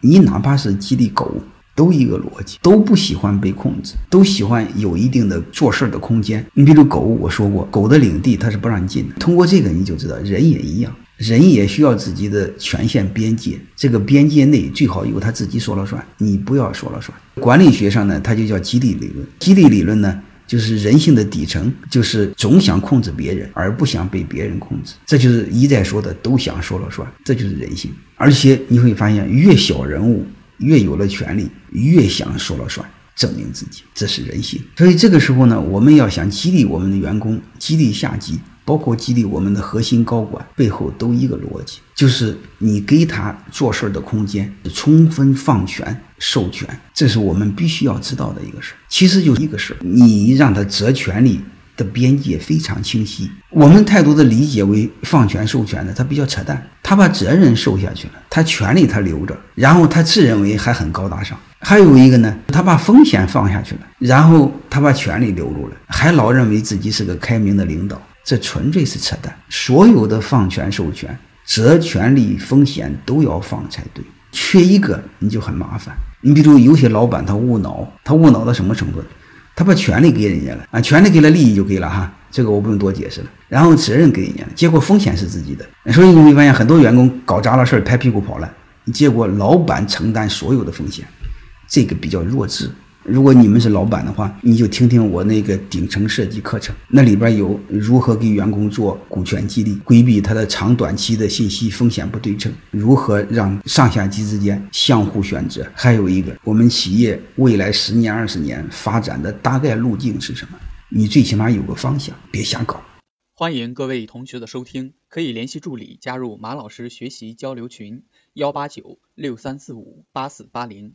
你哪怕是激励狗，都一个逻辑，都不喜欢被控制，都喜欢有一定的做事的空间。你比如狗，我说过，狗的领地它是不让你进的。通过这个你就知道，人也一样，人也需要自己的权限边界，这个边界内最好由他自己说了算，你不要说了算。管理学上呢，它就叫激励理论。激励理论呢？就是人性的底层，就是总想控制别人，而不想被别人控制。这就是一再说的都想说了算，这就是人性。而且你会发现，越小人物越有了权利，越想说了算，证明自己，这是人性。所以这个时候呢，我们要想激励我们的员工，激励下级。包括激励我们的核心高管，背后都一个逻辑，就是你给他做事儿的空间，充分放权授权，这是我们必须要知道的一个事儿。其实就一个事儿，你让他责权利的边界非常清晰。我们太多的理解为放权授权的，他比较扯淡。他把责任授下去了，他权利他留着，然后他自认为还很高大上。还有一个呢，他把风险放下去了，然后他把权利留住了，还老认为自己是个开明的领导。这纯粹是扯淡！所有的放权授权、责权利风险都要放才对，缺一个你就很麻烦。你比如有些老板他无脑，他无脑到什么程度？他把权利给人家了啊，权利给了，利益就给了哈，这个我不用多解释了。然后责任给人家了，结果风险是自己的。所以你会发现很多员工搞砸了事儿，拍屁股跑了，结果老板承担所有的风险，这个比较弱智。如果你们是老板的话，你就听听我那个顶层设计课程，那里边有如何给员工做股权激励，规避他的长短期的信息风险不对称，如何让上下级之间相互选择，还有一个我们企业未来十年二十年发展的大概路径是什么？你最起码有个方向，别瞎搞。欢迎各位同学的收听，可以联系助理加入马老师学习交流群：幺八九六三四五八四八零。